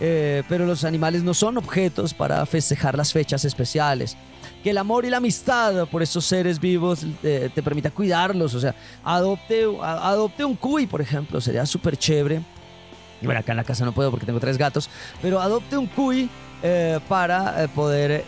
eh, pero los animales no son objetos para festejar las fechas especiales. Que el amor y la amistad por estos seres vivos eh, te permita cuidarlos. O sea, adopte, adopte un cuy, por ejemplo, sería súper chévere. Y bueno, acá en la casa no puedo porque tengo tres gatos, pero adopte un cuy eh, para eh, poder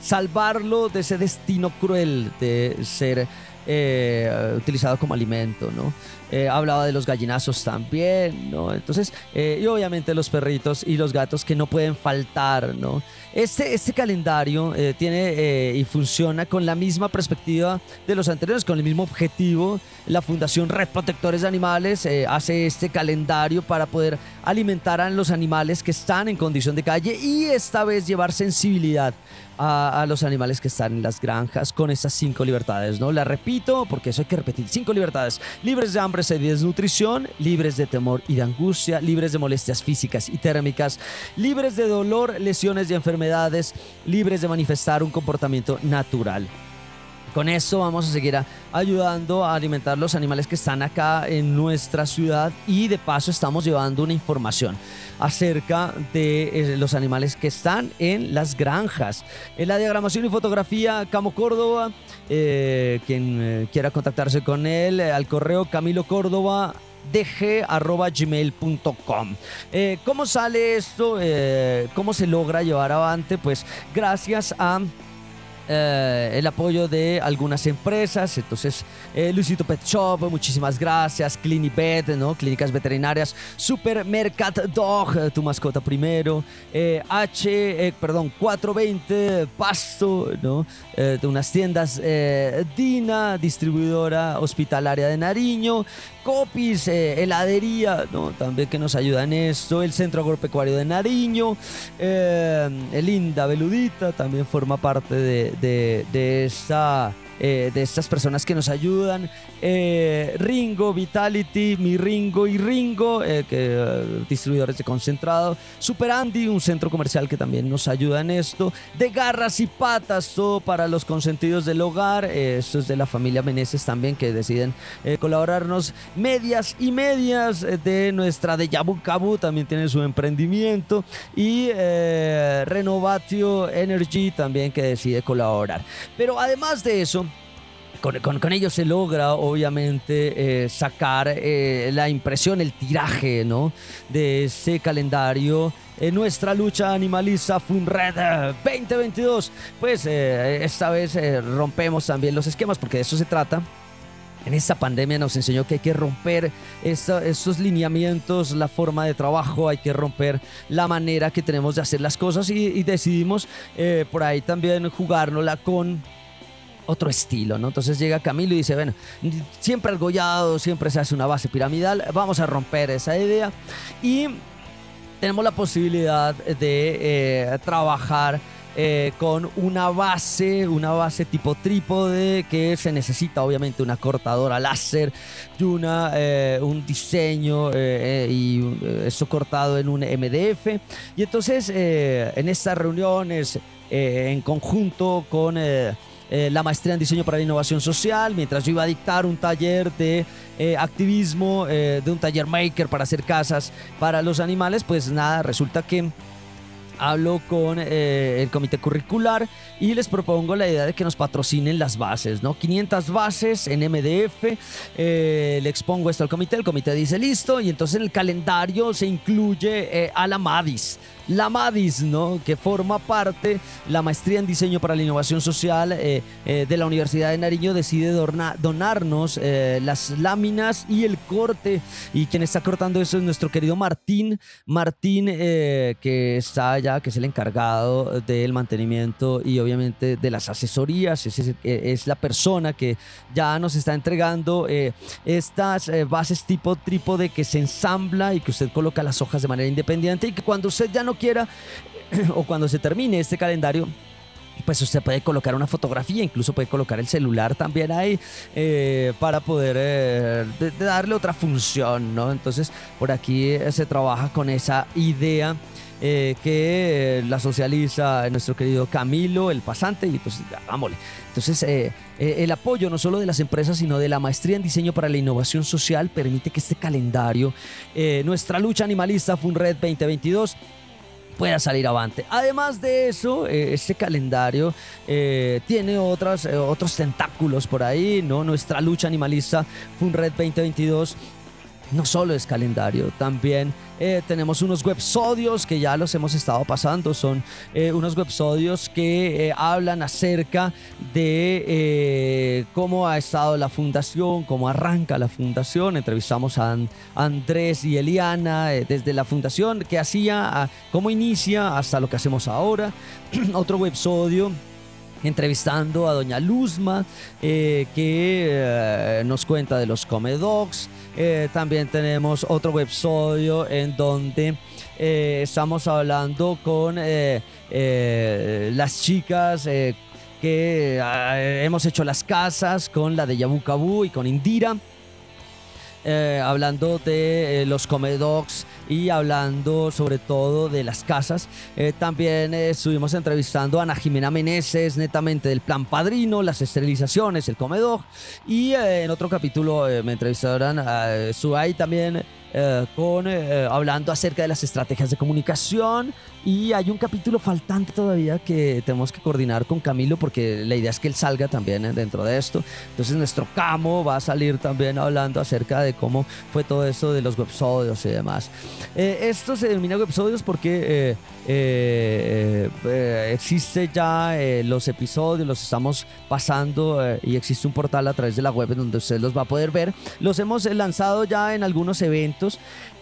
salvarlo de ese destino cruel de ser eh, utilizado como alimento, ¿no? Eh, hablaba de los gallinazos también, ¿no? Entonces, eh, y obviamente los perritos y los gatos que no pueden faltar, ¿no? Este, este calendario tiene y funciona con la misma perspectiva de los anteriores, con el mismo objetivo. La Fundación Red Protectores de Animales hace este calendario para poder alimentar a los animales que están en condición de calle y esta vez llevar sensibilidad a, los animales que están en las granjas con estas cinco libertades, ¿no? La repito porque eso hay que repetir. Cinco libertades. Libres de hambre, y desnutrición, libres de temor y de angustia, libres de molestias físicas y térmicas, libres de dolor, lesiones y enfermedades, libres de manifestar un comportamiento natural. Con esto vamos a seguir ayudando a alimentar los animales que están acá en nuestra ciudad y de paso estamos llevando una información acerca de eh, los animales que están en las granjas. En la diagramación y fotografía, Camo Córdoba, eh, quien eh, quiera contactarse con él, al correo Camilo Córdoba dg.gmail.com. Eh, ¿Cómo sale esto? ¿Cómo se logra llevar avante? Pues gracias a eh, el apoyo de algunas empresas. Entonces, eh, Luisito Pet Shop, muchísimas gracias. Clinibet, ¿no? Clínicas veterinarias. Supermercat Dog, eh, tu mascota primero. Eh, H, eh, perdón, 420 Pasto, ¿no? De unas tiendas Dina, distribuidora hospitalaria de Nariño. Copis, heladería, ¿no? También que nos ayuda en esto. El Centro Agropecuario de Nariño. Linda Beludita también forma parte de, de- de esta. Eh, de estas personas que nos ayudan. Eh, Ringo, Vitality, Mi Ringo y Ringo, eh, que, distribuidores de concentrado. Super Andy, un centro comercial que también nos ayuda en esto. De garras y patas, todo para los consentidos del hogar. Esto es de la familia Meneses también que deciden colaborarnos. Medias y medias de nuestra de Yabu Cabu también tiene su emprendimiento. Y Renovatio Energy también que decide colaborar. Pero además de eso, con, con- con ello se logra, obviamente, eh, sacar eh, la impresión, el tiraje, ¿no? De ese calendario. En nuestra lucha animalista FUNRED eh, 2022, pues eh, esta vez rompemos también los esquemas, porque de eso se trata. En esta pandemia nos enseñó que hay que romper estos lineamientos, la forma de trabajo, hay que romper la manera que tenemos de hacer las cosas y, y decidimos por ahí también jugárnosla con otro estilo, ¿no? Entonces llega Camilo y dice, bueno, siempre argollado, siempre se hace una base piramidal, vamos a romper esa idea y tenemos la posibilidad de eh, trabajar eh, con una base, una base tipo trípode que se necesita obviamente una cortadora láser y una, eh, un diseño y eso cortado en un MDF. Y entonces en estas reuniones en conjunto con... la maestría en diseño para la innovación social, mientras yo iba a dictar un taller de activismo, de un taller maker para hacer casas para los animales, pues nada, resulta que hablo con eh, el comité curricular y les propongo la idea de que nos patrocinen las bases, ¿no? 500 bases en MDF, eh, le expongo esto al comité, el comité dice listo y entonces en el calendario se incluye eh, a la MADIS la MADIS, ¿no? que forma parte, la maestría en diseño para la innovación social eh, eh, de la Universidad de Nariño, decide donarnos eh, las láminas y el corte. Y quien está cortando eso es nuestro querido Martín. Martín, que está allá, que es el encargado del mantenimiento y obviamente de las asesorías. Es, es la persona que ya nos está entregando estas bases tipo trípode que se ensambla y que usted coloca las hojas de manera independiente y que cuando usted ya no quiera <clears throat> o cuando se termine este calendario, pues usted puede colocar una fotografía, incluso puede colocar el celular también ahí eh, para poder eh, darle otra función, ¿no? Entonces por aquí eh, se trabaja con esa idea. que la socializa nuestro querido Camilo, el pasante, y pues hagámosle. Entonces, el apoyo no solo de las empresas, sino de la maestría en diseño para la innovación social permite que este calendario, nuestra lucha animalista FUNRED 2022, pueda salir avante. Además de eso, eh, este calendario eh, tiene otras, eh, otros tentáculos por ahí, ¿no? Nuestra lucha animalista FUNRED 2022 no solo es calendario, también eh, tenemos unos websodios que ya los hemos estado pasando. Son eh, unos websodios que eh, hablan acerca de cómo ha estado la fundación, cómo arranca la fundación. Entrevistamos a Andrés y Eliana desde la fundación, qué hacía, cómo inicia hasta lo que hacemos ahora. <clears throat> Otro websodio entrevistando a doña Luzma, que nos cuenta de los comedogs. Eh, también tenemos otro websodio en donde eh, estamos hablando con eh, las chicas que hemos hecho las casas, con la de Yabucabú y con Indira. Hablando de los comedogs y hablando sobre todo de las casas. Eh, también eh, estuvimos entrevistando a Ana Jimena Meneses, netamente del plan padrino, las esterilizaciones, el comedor. Y eh, en otro capítulo me entrevistaron a Suay también eh, con, eh, hablando acerca de las estrategias de comunicación y hay un capítulo faltante todavía que tenemos que coordinar con Camilo porque la idea es que él salga también eh, dentro de esto. Entonces nuestro Camo va a salir también hablando acerca de cómo fue todo eso de los websodios y demás. esto se denomina websodios porque existe ya los episodios, los estamos pasando y existe un portal a través de la web donde usted los va a poder ver. Los hemos lanzado ya en algunos eventos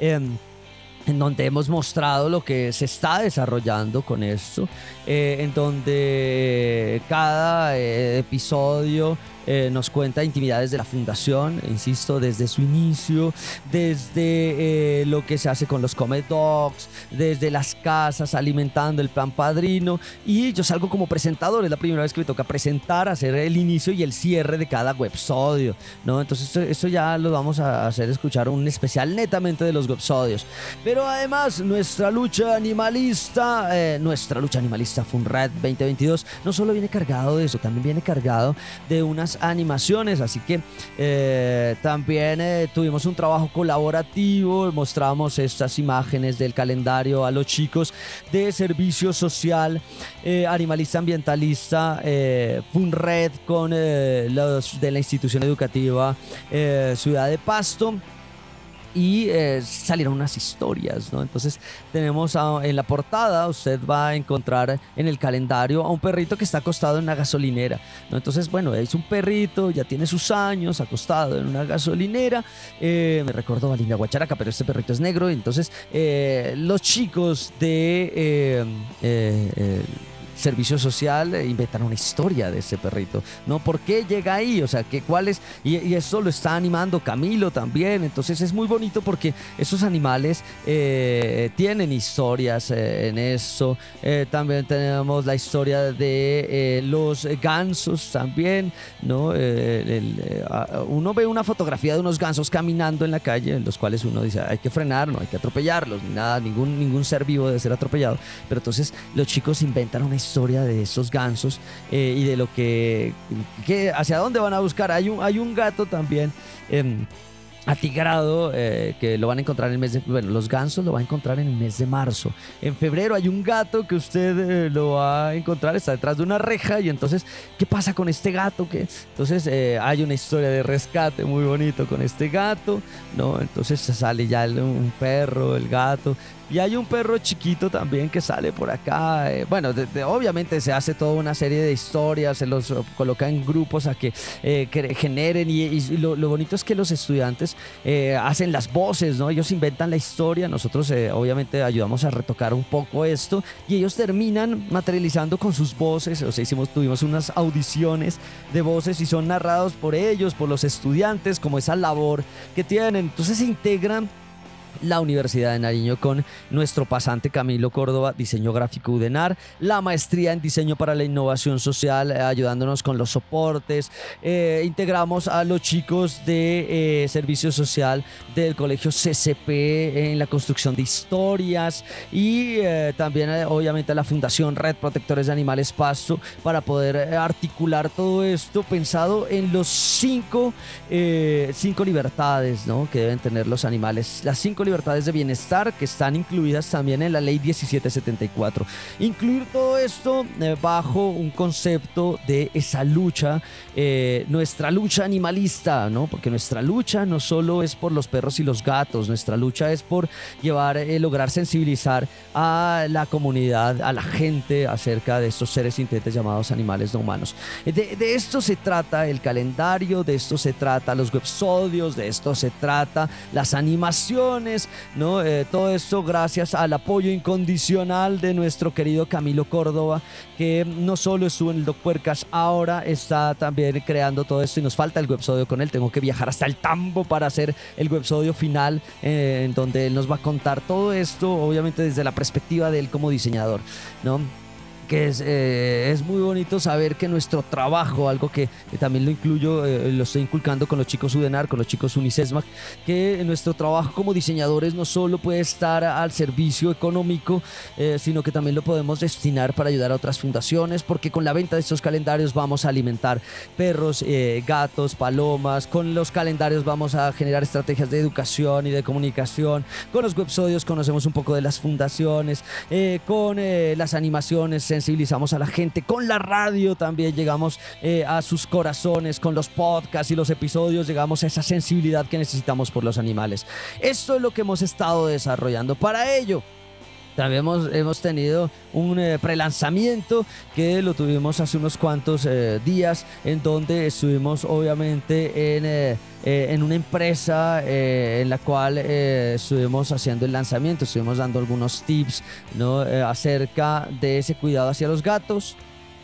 En donde hemos mostrado lo que se está desarrollando con esto, eh, en donde cada eh, episodio eh, nos cuenta intimidades de la fundación, insisto, desde su inicio, desde eh, lo que se hace con los Comet Dogs, desde las casas, alimentando el plan padrino. Y yo salgo como presentador, es la primera vez que me toca presentar, hacer el inicio y el cierre de cada websodio, ¿no? Entonces, eso, ya lo vamos a hacer escuchar un especial netamente de los websodios. Pero además, nuestra lucha animalista, eh, nuestra lucha animalista FUNRAD 2022, no solo viene cargado de eso, también viene cargado de unas animaciones, así que eh, también eh, tuvimos un trabajo colaborativo, mostramos estas imágenes del calendario a los chicos de servicio social, eh, animalista ambientalista, FUNRED con los de la institución educativa Ciudad de Pasto y eh, salieron unas historias, ¿no? Entonces tenemos en la portada, usted va a encontrar en el calendario a un perrito que está acostado en una gasolinera, ¿no? Entonces, bueno, es un perrito, ya tiene sus años, acostado en una gasolinera, eh, me recuerdo a Linda Guacharaca, pero este perrito es negro, entonces eh, los chicos de servicio social eh, inventan una historia de ese perrito, ¿no? ¿Por qué llega ahí? O sea, que cuál es, y, eso lo está animando Camilo también, entonces es muy bonito porque esos animales eh, tienen historias eh, en eso, también tenemos la historia de los gansos también, ¿no? Uno ve una fotografía de unos gansos caminando en la calle, en los cuales uno dice, hay que frenar, no hay que atropellarlos, ni nada, ningún, ningún ser vivo debe ser atropellado. Pero entonces los chicos inventan una historia de esos gansos eh, y de lo que, hacia dónde van a buscar. Hay un, hay un gato también. em, atigrado eh, que lo van a encontrar en el mes de bueno los gansos lo va a encontrar en el mes de marzo en febrero hay un gato que usted eh, lo va a encontrar está detrás de una reja y entonces qué pasa con este gato que entonces eh, hay una historia de rescate muy bonito con este gato no entonces sale ya el- un perro el gato y hay un perro chiquito también que sale por acá. eh, bueno, obviamente se hace toda una serie de historias, se los eh, coloca en grupos a que eh, generen y, lo, bonito es que los estudiantes hacen las voces, ¿no? Ellos inventan la historia, nosotros obviamente ayudamos a retocar un poco esto y ellos terminan materializando con sus voces, o sea, hicimos, tuvimos unas audiciones de voces y son narrados por ellos, por los estudiantes, como esa labor que tienen. Entonces se integran la Universidad de Nariño con nuestro pasante Camilo Córdoba, diseño gráfico UDENAR, la maestría en diseño para la innovación social, eh, ayudándonos con los soportes. Eh, integramos a los chicos de eh, servicio social del colegio CCP en la construcción de historias y eh, también obviamente a la Fundación Red Protectores de Animales Pasto para poder articular todo esto pensado en los cinco, cinco libertades ¿no? que deben tener los animales. Las cinco libertades de bienestar que están incluidas también en la ley 1774. Incluir todo esto eh, bajo un concepto de esa lucha, eh, nuestra lucha animalista, ¿no? Porque nuestra lucha no solo es por los perros y los gatos, nuestra lucha es por llevar, eh, lograr sensibilizar a la comunidad, a la gente acerca de estos seres sintientes llamados animales no humanos. De, de esto se trata el calendario, de esto se trata los websodios, de esto se trata las animaciones, ¿no? Eh, todo esto gracias al apoyo incondicional de nuestro querido Camilo Córdoba, que no solo estuvo en el Doc Puercas, ahora está también creando todo esto y nos falta el websodio con él. Tengo que viajar hasta el Tambo para hacer el websodio final, eh, en donde él nos va a contar todo esto, obviamente desde la perspectiva de él como diseñador. Que es, eh, es muy bonito saber que nuestro trabajo, algo que, también lo incluyo, eh, lo estoy inculcando con los chicos UDENAR, con los chicos Unicesmac, que nuestro trabajo como diseñadores no solo puede estar al servicio económico, eh, sino que también lo podemos destinar para ayudar a otras fundaciones, porque con la venta de estos calendarios vamos a alimentar perros, gatos, palomas, con los calendarios vamos a generar estrategias de educación y de comunicación, con los websodios conocemos un poco de las fundaciones, con las animaciones sensibilizamos a la gente, con la radio también llegamos eh, a sus corazones, con los podcasts y los episodios llegamos a esa sensibilidad que necesitamos por los animales. Esto es lo que hemos estado desarrollando. Para ello, también hemos, hemos tenido un eh, prelanzamiento que lo tuvimos hace unos cuantos eh, días, en donde estuvimos obviamente en, eh, en una empresa en la cual estuvimos haciendo el lanzamiento, estuvimos dando algunos tips ¿no? Acerca de ese cuidado hacia los gatos.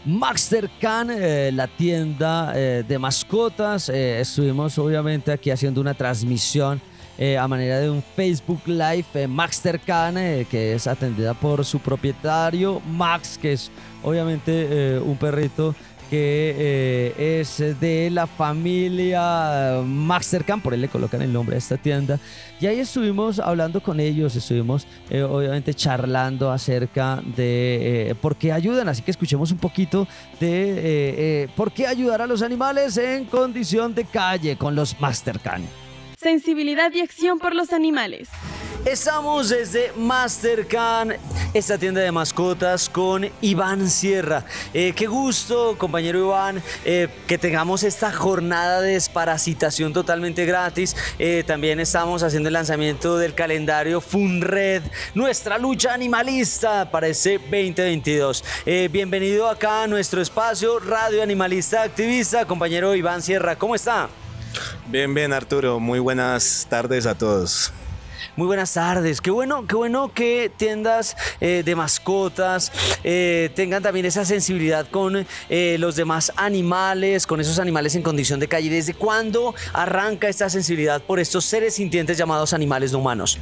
Maxter Can, la tienda de mascotas, estuvimos obviamente aquí haciendo una transmisión eh, a manera de un Facebook Live, eh, Maxter Can, eh, que es atendida por su propietario, Max, que es obviamente eh, un perrito que eh, es de la familia Maxter Can, por él le colocan el nombre a esta tienda. Y ahí estuvimos hablando con ellos, estuvimos obviamente charlando acerca de por qué ayudan, así que escuchemos un poquito de por qué ayudar a los animales en condición de calle con los Maxter Can. Sensibilidad y acción por los animales. Estamos desde Mastercan, esta tienda de mascotas, con Iván Sierra. Eh, qué gusto, compañero Iván, eh, que tengamos esta jornada de desparasitación totalmente gratis. Eh, también estamos haciendo el lanzamiento del calendario FUNRED, nuestra lucha animalista para ese 2022. Eh, bienvenido acá a nuestro espacio, Radio Animalista Activista, compañero Iván Sierra. ¿Cómo está? Bien, bien, Arturo. Muy buenas tardes a todos. Muy buenas tardes. Qué bueno, qué bueno que tiendas eh, de mascotas eh, tengan también esa sensibilidad con eh, los demás animales, con esos animales en condición de calle. ¿Desde cuándo arranca esta sensibilidad por estos seres sintientes llamados animales no humanos?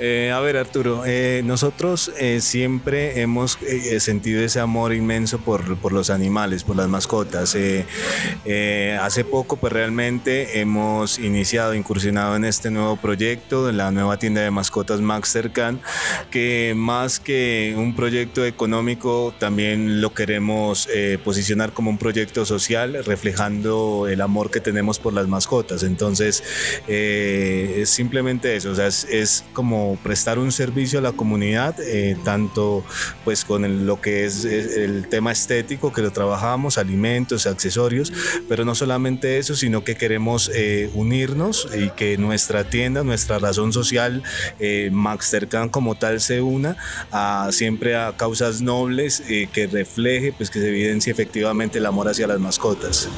Eh, a ver, Arturo, eh, nosotros eh, siempre hemos sentido ese amor inmenso por, los animales, por las mascotas. hace poco, pues realmente hemos iniciado, incursionado en este nuevo proyecto, la nueva tienda de mascotas Max Cercan, que más que un proyecto económico, también lo queremos posicionar como un proyecto social, reflejando el amor que tenemos por las mascotas. Entonces, es simplemente eso, o sea, es como prestar un servicio a la comunidad, eh, tanto pues con lo que es, el tema estético que lo trabajamos, alimentos, accesorios, pero no solamente eso, sino que queremos eh, unirnos y que nuestra tienda, nuestra razón social, eh, como tal se una a, siempre a causas nobles que refleje, pues que se evidencie efectivamente el amor hacia las mascotas.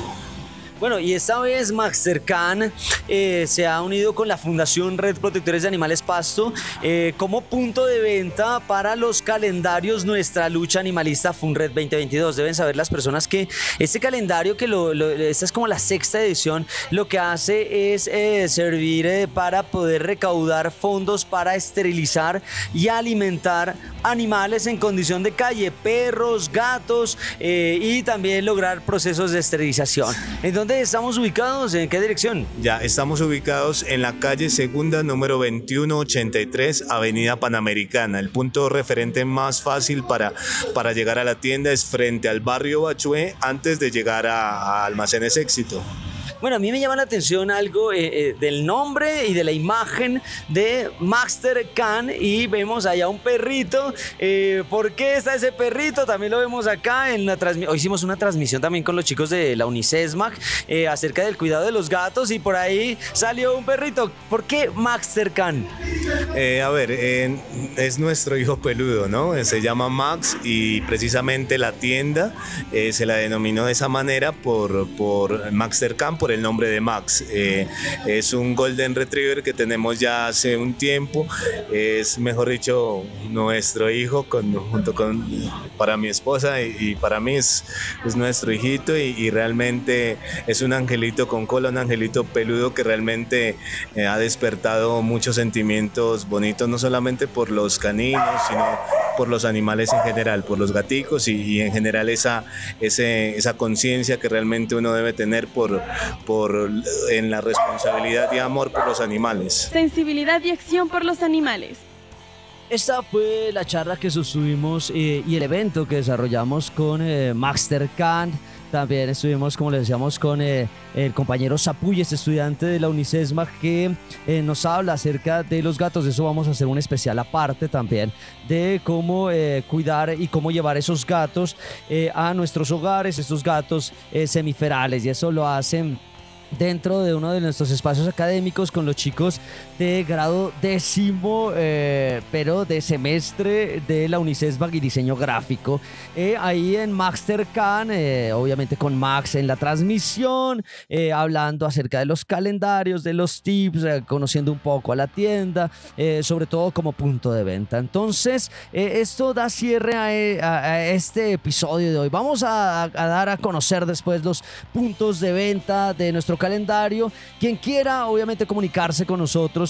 Bueno, y esta vez Maxtercan eh, se ha unido con la Fundación Red Protectores de Animales Pasto eh, como punto de venta para los calendarios Nuestra Lucha Animalista FUNRED 2022. Deben saber las personas que este calendario, que lo, esta es como la sexta edición, lo que hace es eh, servir eh, para poder recaudar fondos para esterilizar y alimentar animales en condición de calle, perros, gatos y también lograr procesos de esterilización. En estamos ubicados? ¿En qué dirección? Ya, estamos ubicados en la calle segunda número 2183, Avenida Panamericana. El punto referente más fácil para, para llegar a la tienda es frente al barrio Bachué antes de llegar a Almacenes Éxito. Bueno, a mí me llama la atención algo eh, eh, del nombre y de la imagen de Master Can y vemos allá un perrito. Eh, ¿Por qué está ese perrito? También lo vemos acá en la transmisión. Hicimos una transmisión también con los chicos de la Unicesmac acerca del cuidado de los gatos y por ahí salió un perrito. ¿Por qué Master Can? a ver, es nuestro hijo peludo, ¿no? Se llama Max y precisamente la tienda se la denominó de esa manera por, por Maxter Can, por el nombre de Max. Eh, es un Golden Retriever que tenemos ya hace un tiempo. Es, mejor dicho, nuestro hijo con, junto con para mi esposa y, para mí es, es nuestro hijito y, realmente es un angelito con cola, un angelito peludo que realmente eh, ha despertado muchos sentimientos bonitos, no solamente por los caninos, sino por los animales en general, por los gaticos y, en general esa, esa conciencia que realmente uno debe tener por, por, en la responsabilidad y amor por los animales. Sensibilidad y acción por los animales. Esta fue la charla que sostuvimos eh, y el evento que desarrollamos con eh, Master Khan. También estuvimos, como les decíamos, con eh, el compañero Zapuy, este estudiante de la Unicesma, que nos habla acerca de los gatos. De eso vamos a hacer un especial aparte también, de cómo cuidar y cómo llevar esos gatos a nuestros hogares, estos gatos semiferales. Y eso lo hacen dentro de uno de nuestros espacios académicos con los chicos de grado décimo, eh, pero de semestre de la UNICESBAG y diseño gráfico. Eh, ahí en Mastercan, eh, obviamente con Max en la transmisión, hablando acerca de los calendarios, de los tips, conociendo un poco a la tienda, sobre todo como punto de venta. Entonces, esto da cierre a, este episodio de hoy. Vamos a dar a conocer después los puntos de venta de nuestro calendario. Quien quiera, obviamente, comunicarse con nosotros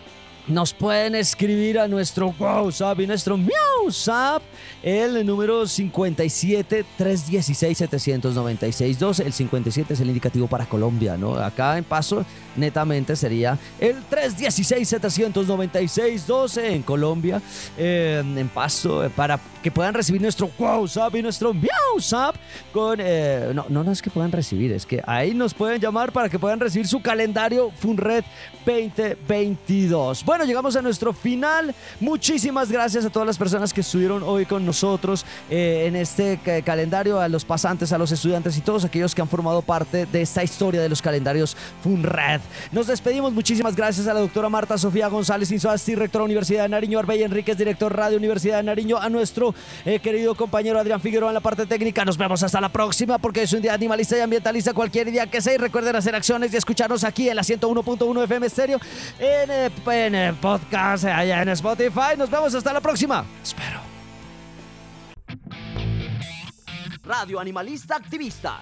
nos pueden escribir a nuestro WhatsApp y nuestro MiauSap, el número 57 316 796 12. El 57 es el indicativo para Colombia, ¿no? Acá en paso, netamente sería el 316 796 12 en Colombia, eh, en paso, eh, para que puedan recibir nuestro WhatsApp y nuestro MiauSap con. Eh, no, no, no es que puedan recibir, es que ahí nos pueden llamar para que puedan recibir su calendario FunRed 2022. Bueno, llegamos a nuestro final. Muchísimas gracias a todas las personas que estuvieron hoy con nosotros eh, en este calendario, a los pasantes, a los estudiantes y todos aquellos que han formado parte de esta historia de los calendarios FUNRED. Nos despedimos. Muchísimas gracias a la doctora Marta Sofía González Insoasti, rectora Universidad de Nariño, Arbey Enríquez, director Radio Universidad de Nariño, a nuestro eh, querido compañero Adrián Figueroa en la parte técnica. Nos vemos hasta la próxima porque es un día animalista y ambientalista cualquier día que sea. Recuerden hacer acciones y escucharnos aquí en la 101.1 FM Estéreo en, eh, en eh, podcast allá en Spotify. Nos vemos hasta la próxima. Espero. Radio Animalista Activista.